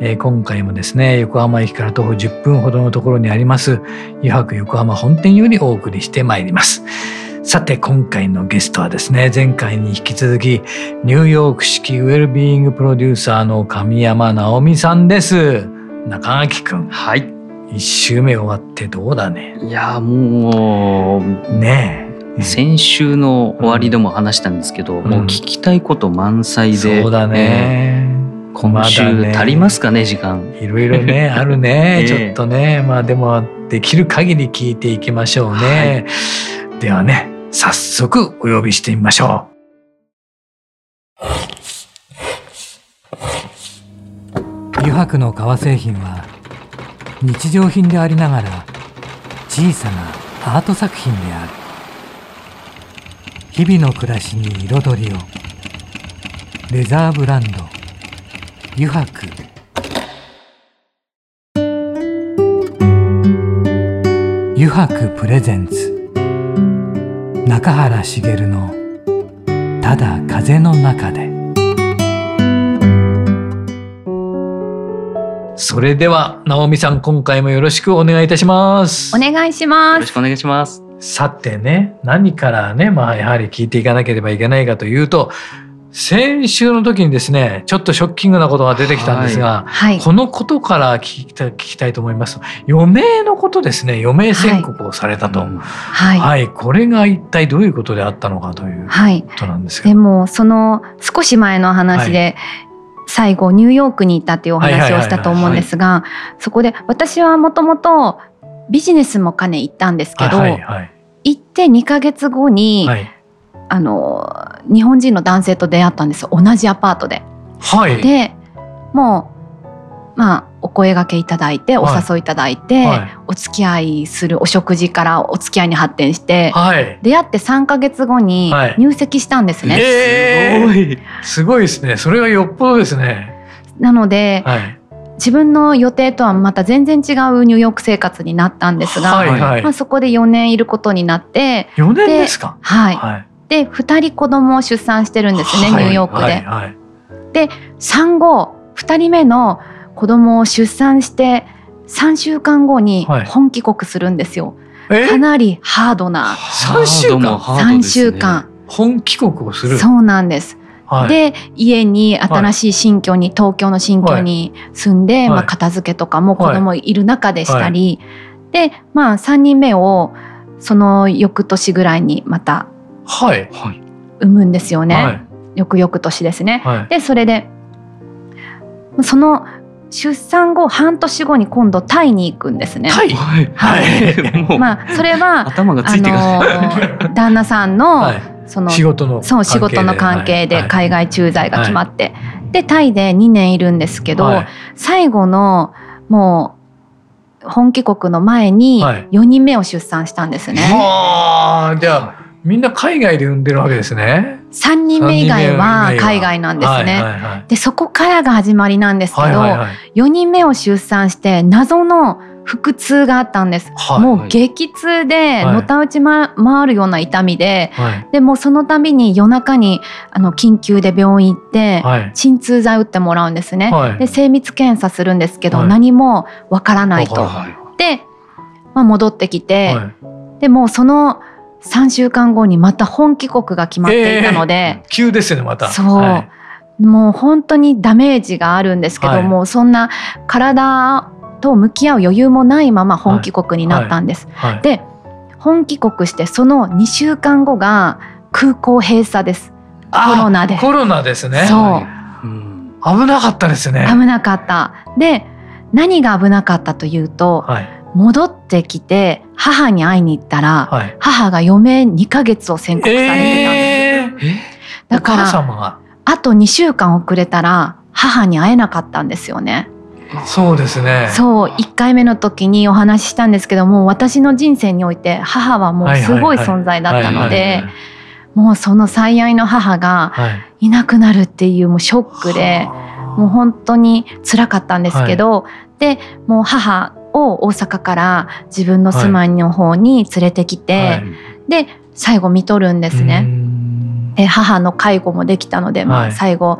えー、今回もですね横浜駅から徒歩10分ほどのところにあります湯泊横浜本店よりお送りしてまいります。さて今回のゲストはですね前回に引き続きニューヨーク式ウェルビーイングプロデューサーの神山直美さんです。中垣くんはい。一周目終わってどうだね？いやもうねえ。先週の終わりでも話したんですけど、うん、もう聞きたいこと満載で、そうだね、今週足りますかね時間。いろいろね あるね、ちょっとねまあでもできる限り聞いていきましょうね、はい、ではね早速お呼びしてみましょう。油白の革製品は日常品でありながら小さなアート作品である。日々の暮らしに彩りを。レザーブランド油白油白プレゼンツ中原茂の「ただ風の中で」それでは直美さん今回もよろしくお願いいたしますお願いしますよろしくお願いしますさてね何からねまあやはり聞いていかなければいけないかというと先週の時にですねちょっとショッキングなことが出てきたんですが、はい、このことから聞きた聞きたいと思います。余命のことですね余命宣告をされたと、はい、はい、これが一体どういうことであったのかということなんですが、はい、でもその少し前の話で、最後ニューヨークに行ったっていうお話をしたと思うんですがそこで私はもともとビジネスも兼ね行ったんですけど、はいはい、行って2ヶ月後に、はい、あの日本人の男性と出会ったんです同じアパートで。はい、でもうまあお声がけいただいてお誘いいただいて、はい、お付き合いするお食事からお付き合いに発展して、はい、出会って3か月後に入籍したんですね。えー、すごい。すごいですね。それはよっぽどですね。なので、自分の予定とはまた全然違うニューヨーク生活になったんですが、はいはい、まあ、そこで4年いることになって4年ですか？はい、はい、で2人子供を出産してるんですね、はい、ニューヨークで。はいはい、で産後2人目の子供を出産して3週間後に本帰国するんですよ。かなりハードな。3週間、3週間。本帰国をする？そうなんです。はい、で家に新しい新居に、東京の新居に住んで、まあ、片付けとかも子供いる中でしたり、でまあ3人目をその翌年ぐらいにまた産むんですよね、はい、翌々年ですね。はい、でそれでその出産後半年後に今度タイに行くんですね。はい。はい。まあそれは頭がついてあの 旦那さんの、はい。その仕事のそう仕事の関係で海外駐在が決まって、はい、でタイで2年いるんですけど、はい、最後のもう本帰国の前に4人目を出産したんですね。はあじゃあみんな海外で産んでるわけですね。3人目以外は海外なんですね。はいはいはい、でそこからが始まりなんですけど、はいはいはい、4人目を出産して謎の腹痛があったんです、はい、もう激痛でのたうち、ま、回るような痛みで、はい、でもその度に夜中にあの緊急で病院行って、はい、鎮痛剤打ってもらうんですね、で精密検査するんですけど、何もわからないと。で、まあ、戻ってきて、でもその3週間後にまた本帰国が決まっていたので、えー、急ですねまたそう、もう本当にダメージがあるんですけども、そんな体と向き合う余裕もないまま本帰国になったんです。はいはい、で本帰国してその2週間後が空港閉鎖です。コロナで。コロナですね。そう。危なかったですね。危なかった。で何が危なかったというと、はい、戻ってきて母に会いに行ったら、はい、母が余命2ヶ月を宣告されてたんです。えー、だからあと2週間遅れたら母に会えなかったんですよね。そうですね。そう1回目の時にお話ししたんですけども私の人生において母はもうすごい存在だったのでもうその最愛の母がいなくなるっていうもうショックで、もう本当に辛かったんですけど、はい、でもう母を大阪から自分の住まいの方に連れてきて、はい、で最後見とるんですね。で母の介護もできたので、まあ、最後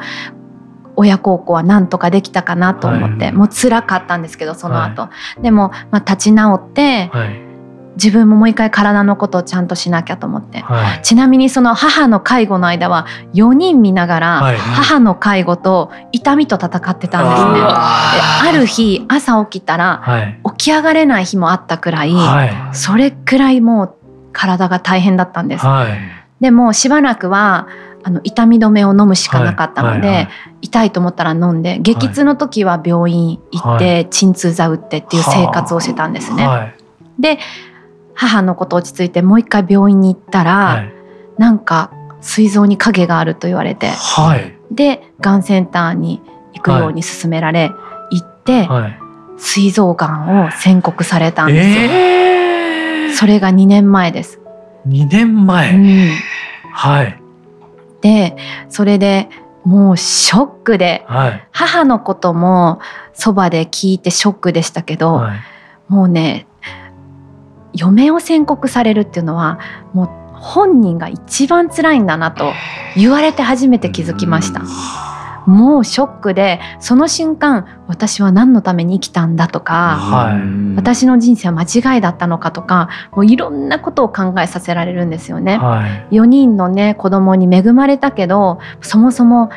親孝行はなんとかできたかなと思って、はい、もう辛かったんですけどその後、はい、でも、まあ、立ち直って、はい、自分ももう一回体のことをちゃんとしなきゃと思って、はい、ちなみにその母の介護の間は4人見ながら母の介護と痛みと戦ってたんですね。あある日朝起きたら起き上がれない日もあったくらい、はい、それくらいもう体が大変だったんです。はい、でもしばらくはあの痛み止めを飲むしかなかったので、はい。はいはい、痛いと思ったら飲んで激痛の時は病院行って、鎮痛剤打ってっていう生活をしてたんですね。で母のこと落ち着いてもう一回病院に行ったら、はい、なんか膵臓に影があると言われて、はい、でがんセンターに行くように勧められ、はい、行って、はい、膵臓がんを宣告されたんですよ。えー、それが2年前です。2年前、うん、はい。でそれでもうショックで、はい、母のこともそばで聞いてショックでしたけど、はい、もうね嫁を宣告されるっていうのはもう本人が一番辛いんだなと言われて初めて気づきました。もうショックでその瞬間私は何のために生きたんだとか、はい、私の人生は間違いだったのかとかもういろんなことを考えさせられるんですよね。はい、4人のね子供に恵まれたけどそもそも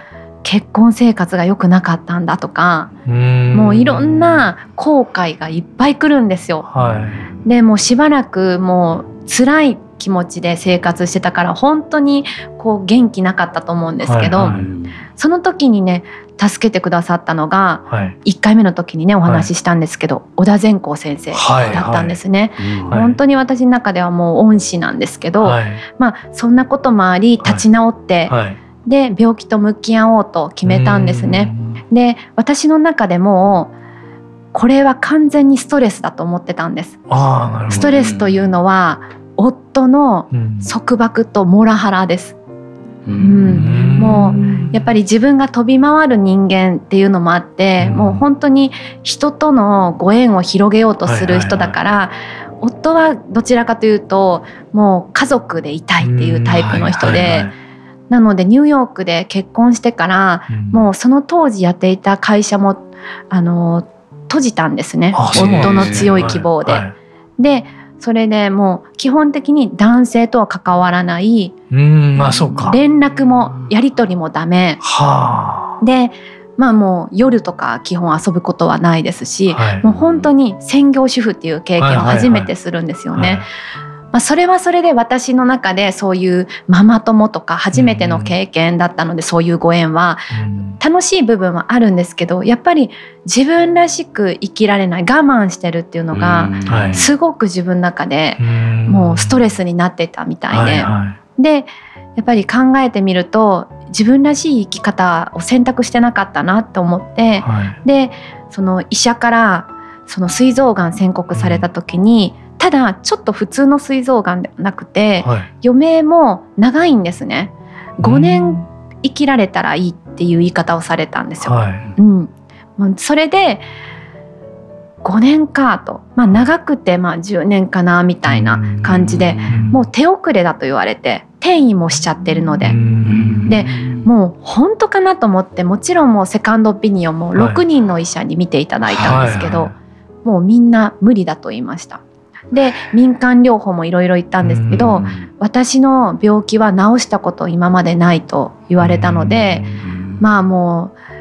結婚生活が良くなかったんだとかもういろんな後悔がいっぱい来るんですよ。はい、でもうしばらくもう辛い気持ちで生活してたから本当にこう元気なかったと思うんですけど、はいはい、その時にね助けてくださったのが、はい、1回目の時にねお話ししたんですけど、はい、小田善光先生だったんですね、はいはい、本当に私の中ではもう恩師なんですけど、まあそんなこともあり立ち直って、で病気と向き合おうと決めたんですね。で私の中でもこれは完全にストレスだと思ってたんです。ストレスというのは夫の束縛とモラハラです。うん、もうやっぱり自分が飛び回る人間っていうのもあって、もう本当に人とのご縁を広げようとする人だから、夫はどちらかというともう家族でいたいっていうタイプの人で。なのでニューヨークで結婚してから、もうその当時やっていた会社もあの閉じたんですね。夫の強い希望で。はい。はい、でそれでもう基本的に男性とは関わらないうんまあそうか。連絡もやり取りもダメ、はあ、でまあもう夜とか基本遊ぶことはないですし、はい、もう本当に専業主婦っていう経験を初めてするんですよね。はいはいはいまあ、それはそれで私の中でそういうママ友とか初めての経験だったので、そういうご縁は楽しい部分はあるんですけどやっぱり自分らしく生きられない我慢してるっていうのがすごく自分の中でもうストレスになってたみたいで。でやっぱり考えてみると自分らしい生き方を選択してなかったなと思って、でその医者からその膵臓がん宣告された時に、ただちょっと普通の膵臓がんではなくて、はい、余命も長いんですね。5年生きられたらいいっていう言い方をされたんですよ。はい、うん、それで5年かと、まあ、長くてまあ10年かなみたいな感じでもう手遅れだと言われて転移もしちゃってるので。でもう本当かなと思ってもちろんもうセカンドオピニオンも6人の医者に見ていただいたんですけど、もうみんな無理だと言いました。で民間療法もいろいろ言ったんですけど私の病気は治したこと今までないと言われたのでまあもう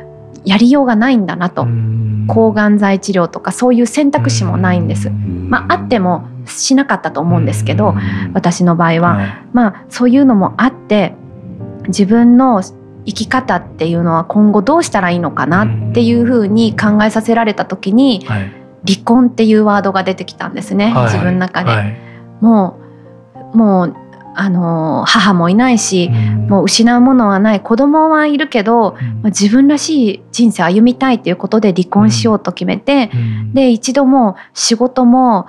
やりようがないんだなと。抗がん剤治療とかそういう選択肢もないんです。まあ、あってもしなかったと思うんですけど私の場合は、まあそういうのもあって自分の生き方っていうのは今後どうしたらいいのかなっていうふうに考えさせられた時に、はい離婚っていうワードが出てきたんですね、はい、自分の中で、はい、もうもうあの母もいないし、もう失うものはない。子供はいるけど、まあ、自分らしい人生歩みたいということで離婚しようと決めて、で一度も仕事も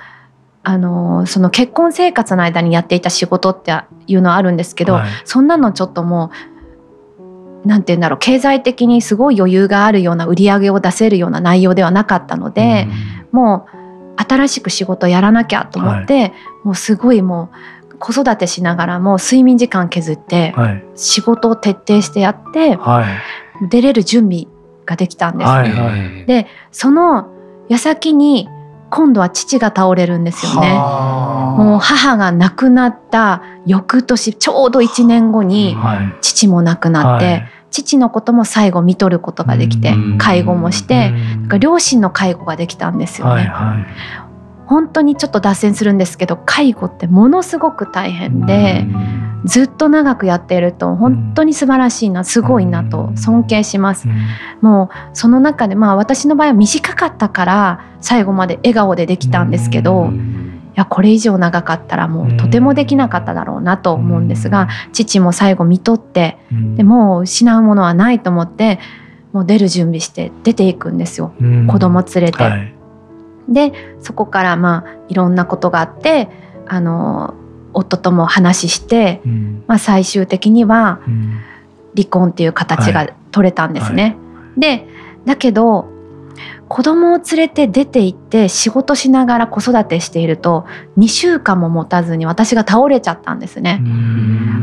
あのその結婚生活の間にやっていた仕事っていうのはあるんですけど、はい、そんなのちょっともうなんて言うんだろう経済的にすごい余裕があるような売り上げを出せるような内容ではなかったので、もう新しく仕事やらなきゃと思って、はい、もうすごいもう。子育てしながらも睡眠時間削って仕事を徹底してやって、はい、出れる準備ができたんです。はいはい、でその矢先に今度は父が倒れるんですよね。もう母が亡くなった翌年ちょうど1年後に父も亡くなって、はい、父のことも最後見とることができて介護もして両親の介護ができたんですよね。はいはい本当にちょっと脱線するんですけど介護ってものすごく大変でずっと長くやっていると本当に素晴らしいなすごいなと尊敬します。もうその中でまあ私の場合は短かったから最後まで笑顔でできたんですけど。いやこれ以上長かったらもうとてもできなかっただろうなと思うんですが父も最後見とってでもう失うものはないと思ってもう出る準備して出ていくんですよ。子供連れて。はいでそこからまあいろんなことがあってあの夫とも話して、うん、まあ、最終的には離婚っていう形が取れたんですね。はい。はい、でだけど子供を連れて出て行って仕事しながら子育てしていると2週間も持たずに私が倒れちゃったんですね。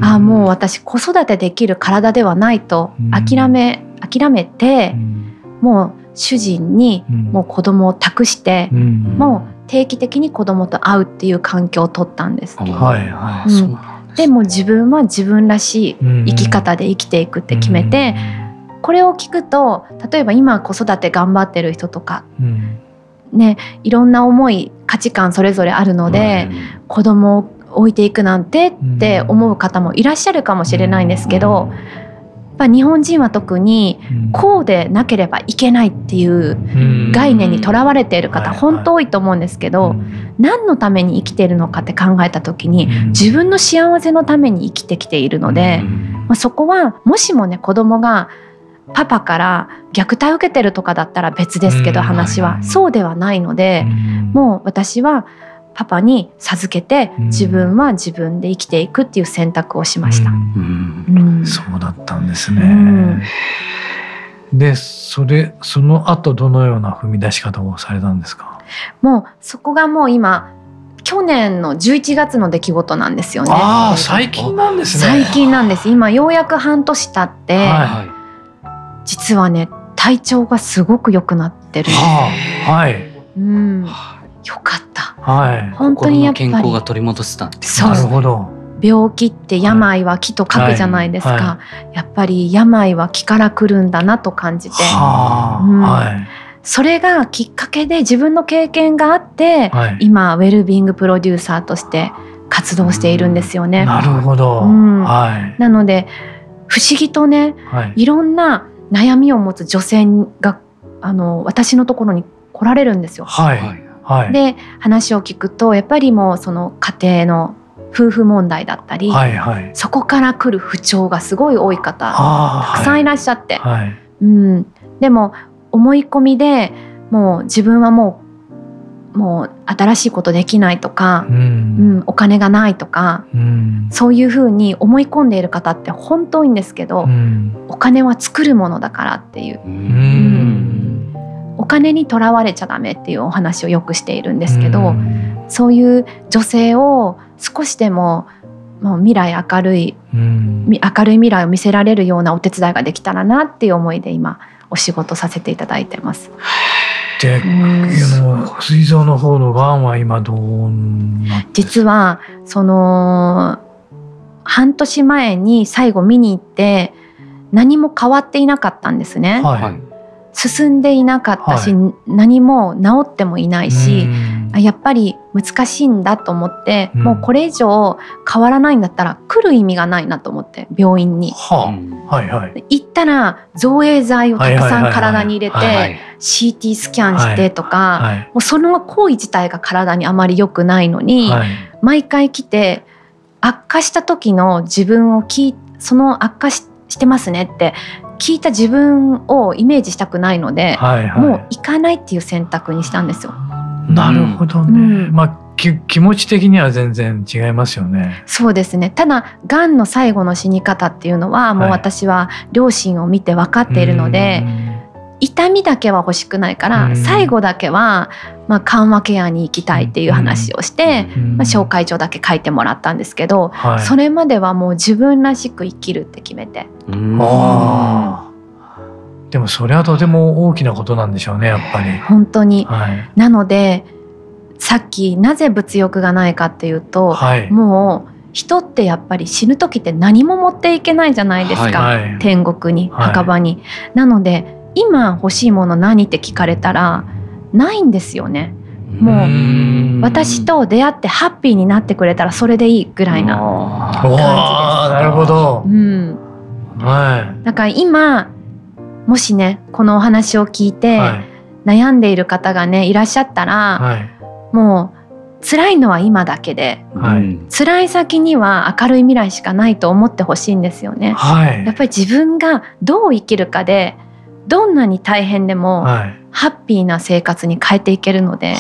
ああもう私子育てできる体ではないと諦め諦めてもう主人にもう子供を託して、もう定期的に子供と会うっていう環境を取ったんです。はいはい、うん。でも自分は自分らしい生き方で生きていくって決めて、これを聞くと例えば今子育て頑張ってる人とか、ねいろんな思い価値観それぞれあるので、子供を置いていくなんてって思う方もいらっしゃるかもしれないんですけど。ぱ日本人は特にこうでなければいけないっていう概念にとらわれている方本当多いと思うんですけど何のために生きているのかって考えた時に自分の幸せのために生きてきているので、まあ、そこはもしもね子供がパパから虐待を受けてるとかだったら別ですけど話は。そうではないのでもう私はパパに授けて自分は自分で生きていくっていう選択をしました。うんそうだったんですね。でそれその後どのような踏み出し方をされたんですか？もうそこがもう今去年の11月の出来事なんですよね。ああ最近なんですね。最近なんです。今ようやく半年経って、はい、実はね体調がすごく良くなってるんです。はい。うん。よかった。はい。本当にやっぱり健康が取り戻せたんです、ね。なるほど。病気って病は気と書くじゃないですか、はい。はい、やっぱり病は気から来るんだなと感じて、うん。はい、それがきっかけで自分の経験があって、今ウェルビーングプロデューサーとして活動しているんですよね。なるほど、うん、なので不思議とね、い、ろんな悩みを持つ女性があの私のところに来られるんですよ。はいはい、で話を聞くとやっぱりもうその家庭の夫婦問題だったり、はいはい、そこから来る不調がすごい多い方たくさんいらっしゃって、はい、うん、でも思い込みでもう自分はもうもう新しいことできないとか、うん、うん、お金がないとか、うん、そういうふうに思い込んでいる方って本当多いんですけど、うん、お金は作るものだからっていう。うんお金にとらわれちゃダメっていうお話をよくしているんですけど、そういう女性を少しでももう未来明るい、明るい未来を見せられるようなお手伝いができたらなっていう思いで今お仕事させていただいてます。で、膵臓の方のがんは今どう実はその半年前に最後見に行って何も変わっていなかったんですね。はい進んでいなかったし、はい、何も治ってもいないし、やっぱり難しいんだと思って、もうこれ以上変わらないんだったら来る意味がないなと思って病院に。はあ。はいはい、行ったら造影剤をたくさん体に入れて CT スキャンしてとか、もうその行為自体が体にあまり良くないのに、毎回来て悪化した時の自分を聞いその悪化してますねって聞いた自分をイメージしたくないので、はいはい、もう行かないっていう選択にしたんですよ。なるほどね。うん、まあ気持ち的には全然違いますよね。そうですね。ただ癌の最後の死に方っていうのはもう私は両親を見て分かっているので、痛みだけは欲しくないから、最後だけはまあ緩和ケアに行きたいっていう話をして、まあ紹介状だけ書いてもらったんですけど、はい、それまではもう自分らしく生きるって決めて。ああ。でもそれはとても大きなことなんでしょうねやっぱり。本当に。はい、なので。さっきなぜ物欲がないかっていうと、はい、もう人ってやっぱり死ぬ時って何も持っていけないじゃないですか、はい、天国に墓場に。なので今欲しいもの何って聞かれたらないんですよね。もう私と出会ってハッピーになってくれたらそれでいいぐらいな感じです。なるほど。うん。はい。だから今もしねこのお話を聞いて、悩んでいる方がねいらっしゃったら、はい、もう辛いのは今だけで、はい、辛い先には明るい未来しかないと思ってほしいんですよね、はい、やっぱり自分がどう生きるかでどんなに大変でも、ハッピーな生活に変えていけるので、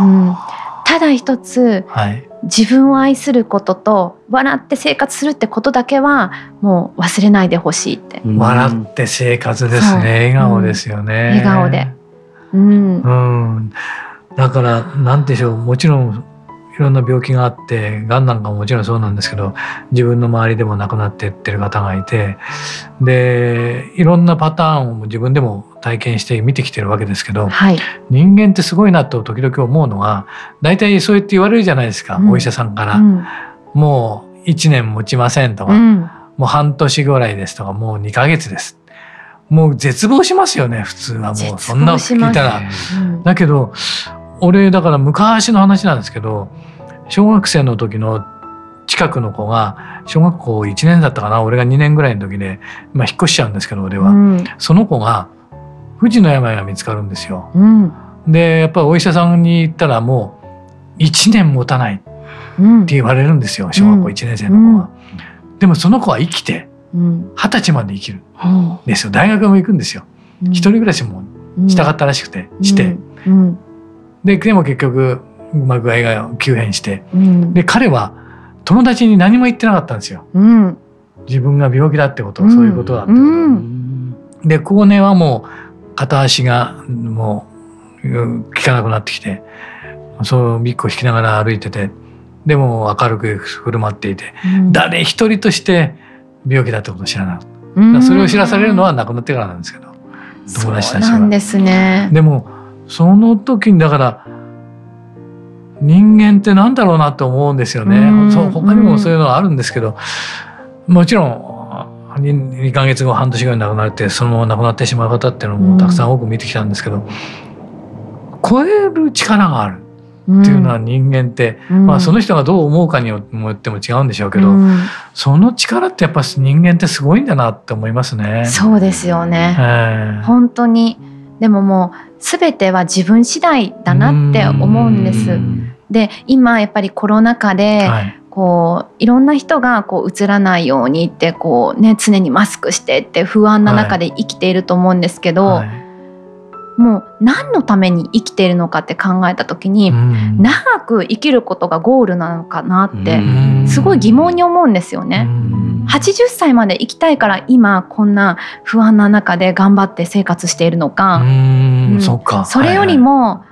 うん、ただ一つ、はい、自分を愛することと笑って生活するってことだけはもう忘れないでほしいって、笑って生活ですね。笑顔ですよね、うん、笑顔で。うん、うん。だから何でしょう。もちろんいろんな病気があってがんなんかももちろんそうなんですけど自分の周りでも亡くなっていってる方がいてでいろんなパターンを自分でも体験して見てきてるわけですけど、はい、人間ってすごいなと時々思うのは大体そう言って言われるじゃないですか、うん、お医者さんから、うん、もう1年持ちませんとか、うん、もう半年ぐらいですとかもう2ヶ月です。もう絶望しますよね普通は。もうそんな聞いたら。だけど俺だから昔の話なんですけど小学生の時の近くの子が小学校1年だったかな俺が2年ぐらいの時で、まあ、引っ越しちゃうんですけど俺は、うん、その子が不治の病が見つかるんですよ。うん、でやっぱりお医者さんに行ったらもう1年持たないって言われるんですよ小学校1年生の子は。でもその子は生きて二十歳まで生きるんですよ。大学も行くんですよ。一人暮らしもしたかったらしくてして。ででも結局、まあ、具合が急変して、うん、で彼は友達に何も言ってなかったんですよ。うん、自分が病気だってこと、そういうことだってこと。で後年はもう片足がもう効かなくなってきてそうビッグを引きながら歩いててでも明るく振る舞っていて、誰一人として病気だってことを知らなかった。それを知らされるのは亡くなってからなんですけど友達たちは。ですね。でもその時にだから人間って何だろうなって思うんですよね。うそう他にもそういうのはあるんですけどもちろん 2, 2ヶ月後半年後に亡くなってそのまま亡くなってしまう方っていうのもたくさん多く見てきたんですけど、超える力がある。っていうのは人間って、うん、まあその人がどう思うかによっても違うんでしょうけど、うん、その力ってやっぱ人間ってすごいんだなって思いますね。そうですよね。えー、本当にでももう全ては自分次第だなって思うんです。で今やっぱりコロナ禍で、はい、こういろんな人がこう映らないようにってこう、ね、常にマスクしてって不安な中で生きていると思うんですけど、はい。はい、もう何のために生きているのかって考えた時に、長く生きることがゴールなのかなってすごい疑問に思うんですよね。80歳まで生きたいから今こんな不安な中で頑張って生活しているのか、うん、そそれよりも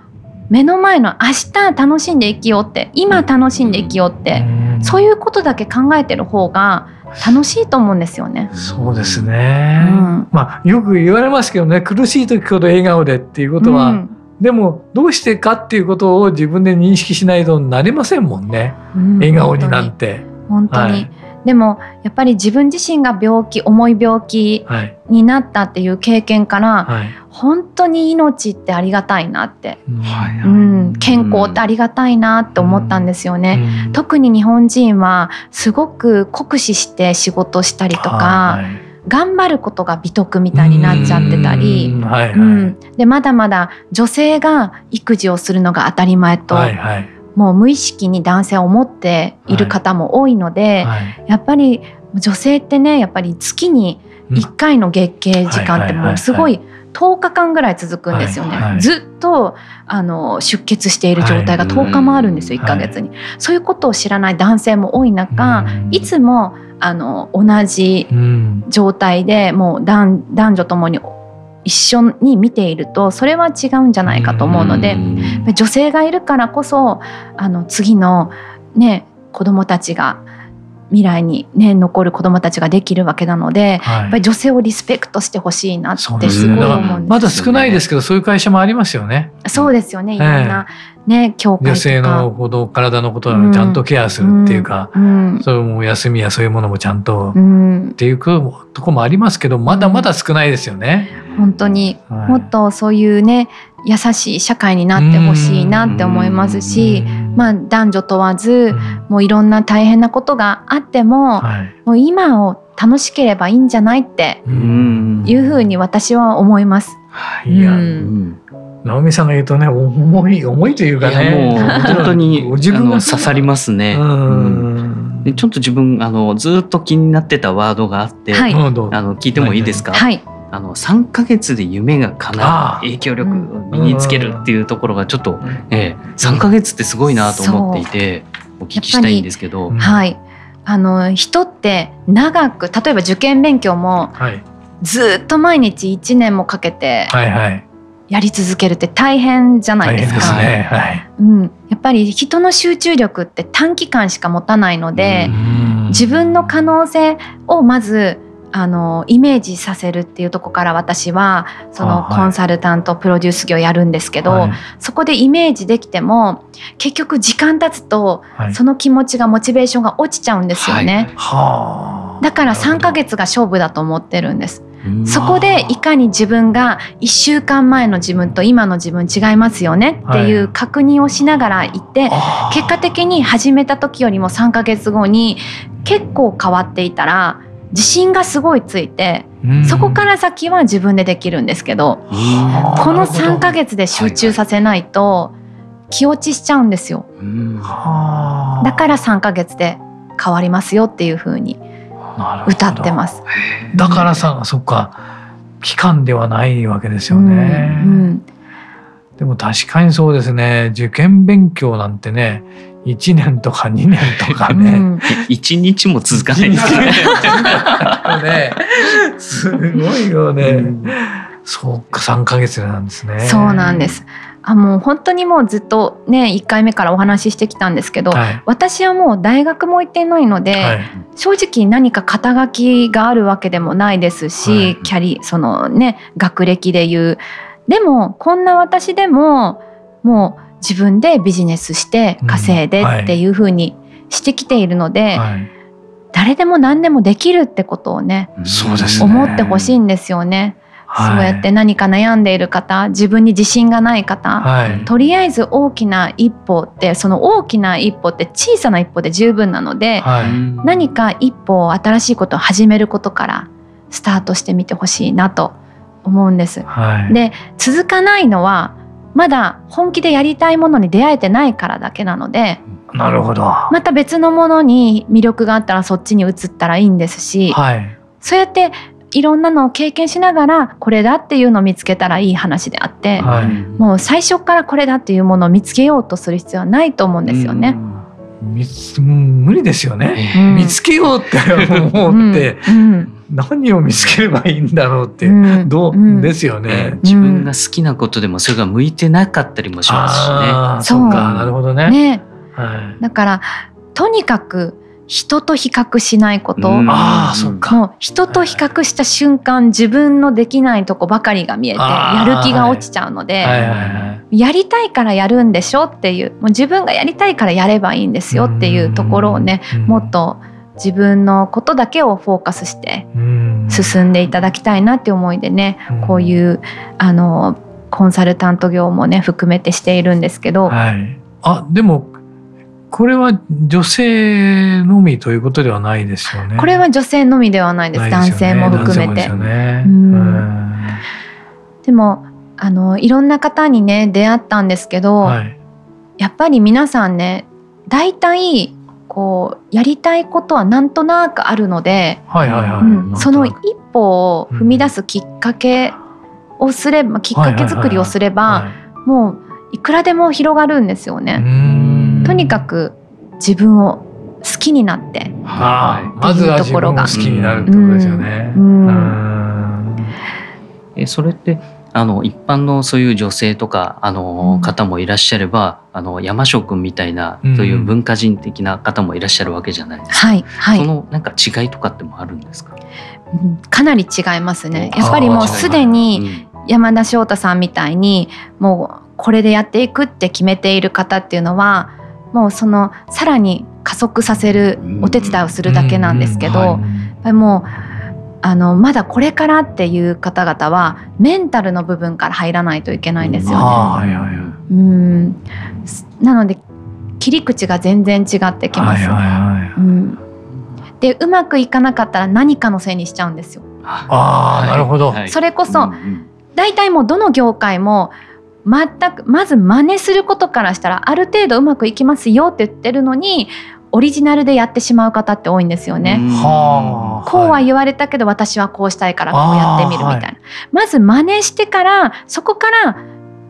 目の前の明日楽しんで生きようって今楽しんで生きようってそういうことだけ考えてる方が楽しいと思うんですよね。そうですね。うん、まあよく言われますけどね苦しい時ほど笑顔でっていうことは、うん、でもどうしてかっていうことを自分で認識しないとなりませんもんね、うん、笑顔になんて。本当に、はいでもやっぱり自分自身が病気重い病気になったっていう経験から、はい、本当に命ってありがたいなって、はい、うん、健康ってありがたいなって思ったんですよね。うん、特に日本人はすごく酷使して仕事したりとか。はい。頑張ることが美徳みたいになっちゃってたり、はいはい、うん、でまだまだ女性が育児をするのが当たり前と、はいはい、もう無意識に男性を思っている方も多いので、はい。はい、やっぱり女性ってねやっぱり月に1回の月経時間ってもうすごい10日間ぐらい続くんですよね、はいはい、ずっとあの出血している状態が10日もあるんですよ、はい、1ヶ月に、そういうことを知らない男性も多い中、いつもあの同じ状態でもう男女ともに一緒に見ているとそれは違うんじゃないかと思うので女性がいるからこそあの次のね子供たちが未来にね残る子どもたちができるわけなので、はい、やっぱり女性をリスペクトしてほしいなってすごい思うんです、ね、まだ少ないですけどそういう会社もありますよね。そうですよね。いろんな、ね協会女性のほど体のことをちゃんとケアするっていうか、うんうん、それも休みやそういうものもちゃんと、うん、っていうとこもありますけどまだまだ少ないですよね。本当に、はい、もっとそういうね優しい社会になってほしいなって思いますし、まあ、男女問わず、もういろんな大変なことがあっても、はい、もう今を楽しければいいんじゃないっていうふうに私は思います。いや、直美さんが言うとね重い重いというかね。もう 本当に自分が刺さりますね。でちょっと自分あのずっと気になってたワードがあって、はい、あの聞いてもいいですか、はい、あの3か月で夢が叶う影響力を身につけるっていうところがちょっと、ええ、3か月ってすごいなと思っていてお聞きしたいんですけど。はい。あの人って長く例えば受験勉強も、ずっと毎日1年もかけてやり続けるって大変じゃないですか。ね。はい、うん、やっぱり人の集中力って短期間しか持たないので自分の可能性をまずあのイメージさせるっていうとこから私はそのコンサルタントプロデュース業やるんですけど、はい、そこでイメージできても結局時間経つとその気持ちがモチベーションが落ちちゃうんですよね。はい、だから3ヶ月が勝負だと思ってるんです。そこでいかに自分が1週間前の自分と今の自分違いますよねっていう確認をしながらいて、結果的に始めた時よりも3ヶ月後に結構変わっていたら自信がすごいついて、そこから先は自分でできるんですけど、この3ヶ月で集中させないと気落ちしちゃうんですよ。だから3ヶ月で変わりますよっていうふうに歌ってます。だからさ、そっか。期間ではないわけですよね。うんうん。でも確かにそうですね。受験勉強なんてね1年とか2年とかね、うん、1日も続かない。ですねねすごいよね、うん、そうか3ヶ月なんですね。そうなんです。あもう本当にもうずっとね1回目からお話ししてきたんですけど、はい、私はもう大学も行ってないので、はい、正直何か肩書きがあるわけでもないですし、はい、キャリそのね学歴でいう。でもこんな私でももう自分でビジネスして稼いでっていうふうにしてきているので、うんはい、誰でも何でもできるってことをね、そうですね。思ってほしいんですよね。はい、そうやって何か悩んでいる方自分に自信がない方、はい、とりあえず大きな一歩ってその大きな一歩って小さな一歩で十分なので、はい、何か一歩新しいことを始めることからスタートしてみてほしいなと思うんです。で続かないのはまだ本気でやりたいものに出会えてないからだけなのでなるほど。また別のものに魅力があったらそっちに移ったらいいんですし、はい、そうやっていろんなのを経験しながらこれだっていうのを見つけたらいい話であって、はい、もう最初からこれだっていうものを見つけようとする必要はないと思うんですよね。無理ですよね、うん、見つけようって思って、うん。うん、何を見つければいいんだろうって、うん、どう、ですよね、自分が好きなことでもそれが向いてなかったりもしますしね。そう。かなるほどね。ね、はい、だからとにかく人と比較しないこと、あそっか。もう人と比較した瞬間自分のできないとこばかりが見えてやる気が落ちちゃうので、やりたいからやるんでしょっていうもう自分がやりたいからやればいいんですよっていうところをねもっと自分のことだけをフォーカスして進んでいただきたいなって思いでねこういうあのコンサルタント業もね含めてしているんですけど。はい、あでもこれは女性のみということではないですよね。これは女性のみではないです。ですね、男性も含めて。ね。うん、でもあのいろんな方にね出会ったんですけど、はい、やっぱり皆さんね大体こうやりたいことはなんとなくあるので、その一歩を踏み出すきっかけをすれば、きっかけ作りをすれば、もういくらでも広がるんですよね。とにかく自分を好きになって、はい、まずは自分を好きになるってことですよね。えそれってあの一般のそういう女性とかあの方もいらっしゃれば、あの山椒君みたいなそういう文化人的な方もいらっしゃるわけじゃないですか。はい。はい、そのなんか違いとかってもあるんですか？かなり違いますね。やっぱりもうすでに山田翔太さんみたいにもうこれでやっていくって決めている方っていうのはもうそのさらに加速させるお手伝いをするだけなんですけど、やっぱりもうあのまだこれからっていう方々はメンタルの部分から入らないといけないんですよね。はいはいはい、うん。なので切り口が全然違ってきます。はいはいはい、うん、でうまくいかなかったら何かのせいにしちゃうんですよ。ああ、なるほど。それこそ、大体もうどの業界も全くまず真似することからしたらある程度うまくいきますよって言ってるのにオリジナルでやってしまう方って多いんですよね。はこうは言われたけど私はこうしたいからこうやってみるみたいな。はい、まず真似してからそこから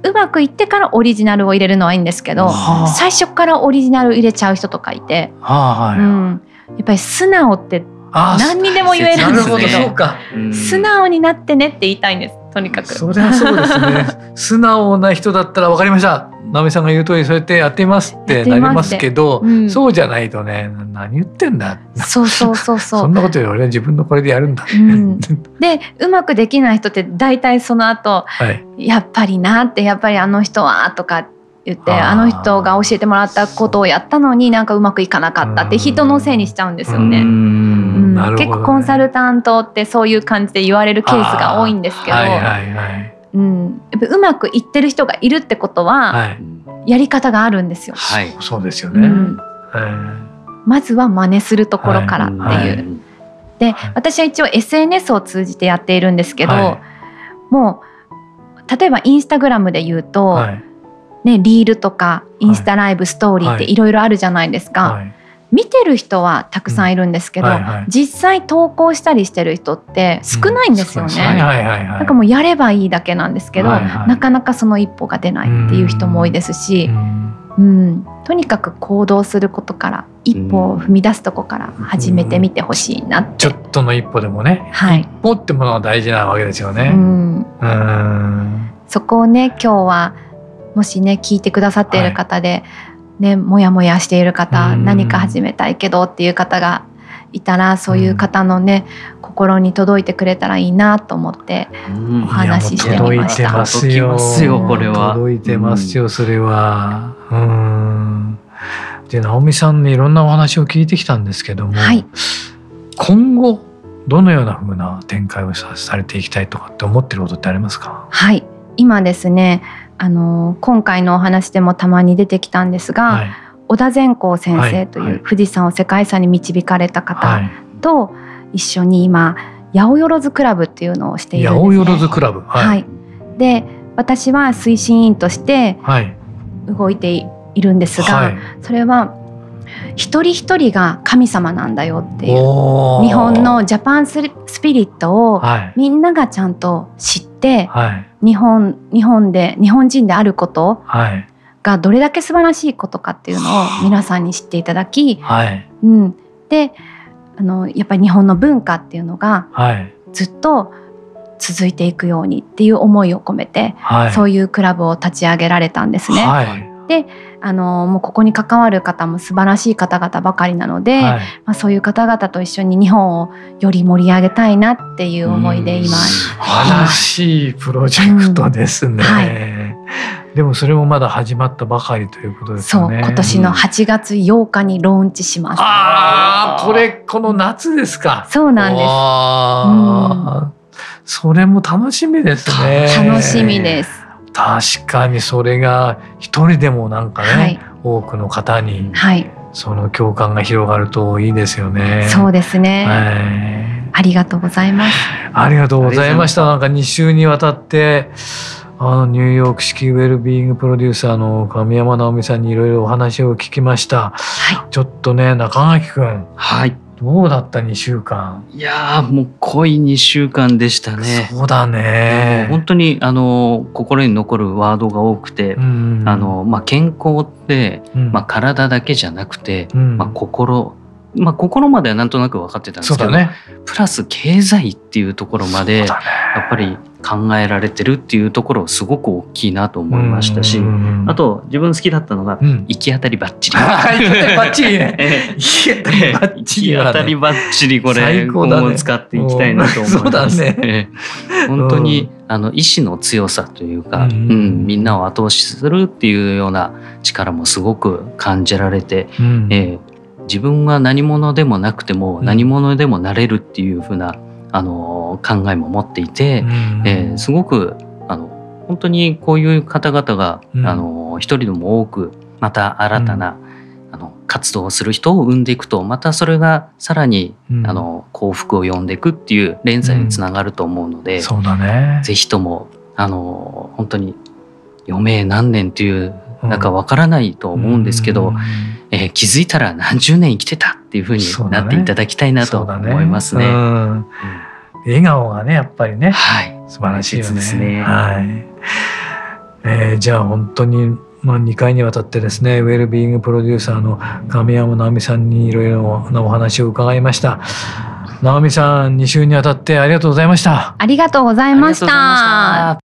うまくいってからオリジナルを入れるのはいいんですけど最初からオリジナル入れちゃう人とかいて、はい、うん、やっぱり素直って何にでも言えるんですけど素直になってねって言いたいんですとにかく。そりゃそうですね。素直な人だったら分かりました。直美さんが言う通りそうやってやってみますって。なりますけど、うん、そうじゃないとね何言ってんだ。そうそうそうそう。そんなことより俺は自分のこれでやるんだ、うん、でうまくできない人って大体その後、はい、やっぱりなってやっぱりあの人はとか言ってあの人が教えてもらったことをやったのになんかうまくいかなかったって人のせいにしちゃうんですよね。うん。ね。結構コンサルタントってそういう感じで言われるケースが多いんですけど。はいはいはい。うん、やっぱうまくいってる人がいるってことは、はい、やり方があるんですよ。はい、そうですよね、うん、まずは真似するところからっていう。はい、で私は一応 SNS を通じてやっているんですけど、もう例えばインスタグラムで言うと、ね、リールとかインスタライブ、ストーリーってい。ろいろあるじゃないですか。見てる人はたくさんいるんですけど、うん。はいはい、実際投稿したりしてる人って少ないんですよね。なんかもうやればいいだけなんですけど、はいはい、なかなかその一歩が出ないっていう人も多いですし、うん、とにかく行動することから一歩を踏み出すとこから始めてみてほしいなって、ちょっとの一歩でもね、はい、一歩ってものが大事なわけですよね。うん。そこをね今日はもしね聞いてくださっている方で、はい。ね、もやもやしている方、何か始めたいけどっていう方がいたらそういう方のね、心に届いてくれたらいいなと思ってお話ししてみました。届いてますよこれは。届いてますよそれは。うん。で直美さんにいろんなお話を聞いてきたんですけども、はい、今後どのような風な展開をされていきたいとかって思ってることってありますか？はい。今ですねあの今回のお話でもたまに出てきたんですが、はい、小田善光先生という富士山を世界遺産に導かれた方と一緒に今八百万クラブっていうのをしているんです、ね、八百万クラブ、はい、はい、で私は推進委員として動いているんですが、はい、それは一人一人が神様なんだよっていう日本のジャパンスピリットをみんながちゃんと知って、はい、日本日本で日本人であることがどれだけ素晴らしいことかっていうのを皆さんに知っていただき、はい、うん、であのやっぱり日本の文化っていうのがずっと続いていくようにっていう思いを込めて、はい、そういうクラブを立ち上げられたんですね。はい、であのもうここに関わる方も素晴らしい方々ばかりなので、はい、まあ、そういう方々と一緒に日本をより盛り上げたいなっていう思いで今素晴らしいプロジェクトですね、うん。はい、でもそれもまだ始まったばかりということですね。そう今年の8月8日にローンチします、ああこれこの夏ですか。そうなんです、うん。それも楽しみですね。楽しみです確かにそれが一人でもなんかね、はい、多くの方にその共感が広がるといいですよね。そうですね、はい、ありがとうございます。ありがとうございました。なんか2週にわたってあのニューヨーク式ウェルビーイングプロデューサーの神山直美さんにいろいろお話を聞きました、はい、ちょっとね中垣君はいどうだった2週間？いやもう濃い2週間でしたね。そうだね。本当にあの心に残るワードが多くて、あのまあ、健康って、うん、まあ、体だけじゃなくて、うん、まあ、心まあ、心まではなんとなく分かってたんですけど、ね、プラス経済っていうところまでやっぱり考えられてるっていうところすごく大きいなと思いましたしあと自分好きだったのが、行き当たりばっちり。行き当たりばっちり ね。行き当たりばっちり、行き当たりばっちりこれ今後使っていきたいなと思います。そうだね。本当にあの意志の強さというか、うん、みんなを後押しするっていうような力もすごく感じられて、えー自分は何者でもなくても何者でもなれるっていうふうな、あの考えも持っていて、えー、すごくあの本当にこういう方々が、あの一人でも多くまた新たな、あの活動をする人を生んでいくとまたそれがさらに、あの幸福を呼んでいくっていう連鎖につながると思うので、そうだね、ぜひともあの本当に余命何年というなんかわからないと思うんですけど、えー、気づいたら何十年生きてたっていうふうになっていただきたいなと思いますね。ねね笑顔がねやっぱりね、はい、素晴らしいですね。はい。えー、じゃあ本当にまあ、2回にわたってですねウェルビーイングプロデューサーの神山直美さんにいろいろなお話を伺いました。直美さん2週にわたってありがとうございました。ありがとうございました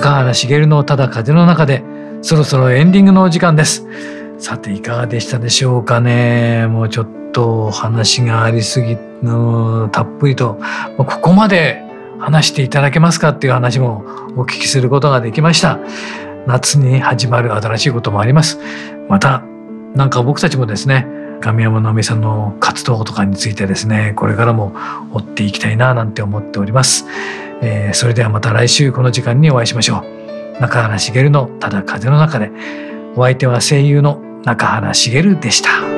中原茂のただ風の中でそろそろエンディングのお時間です。さていかがでしたでしょうかね。もうちょっと話がありすぎのたっぷりとここまで話していただけますかっていう話もお聞きすることができました。夏に始まる新しいこともあります。またなんか僕たちもですね神山直美さんの活動とかについてですねこれからも追っていきたいななんて思っております。えー、それではまた来週この時間にお会いしましょう中原茂のただ風の中でお相手は声優の中原茂でした。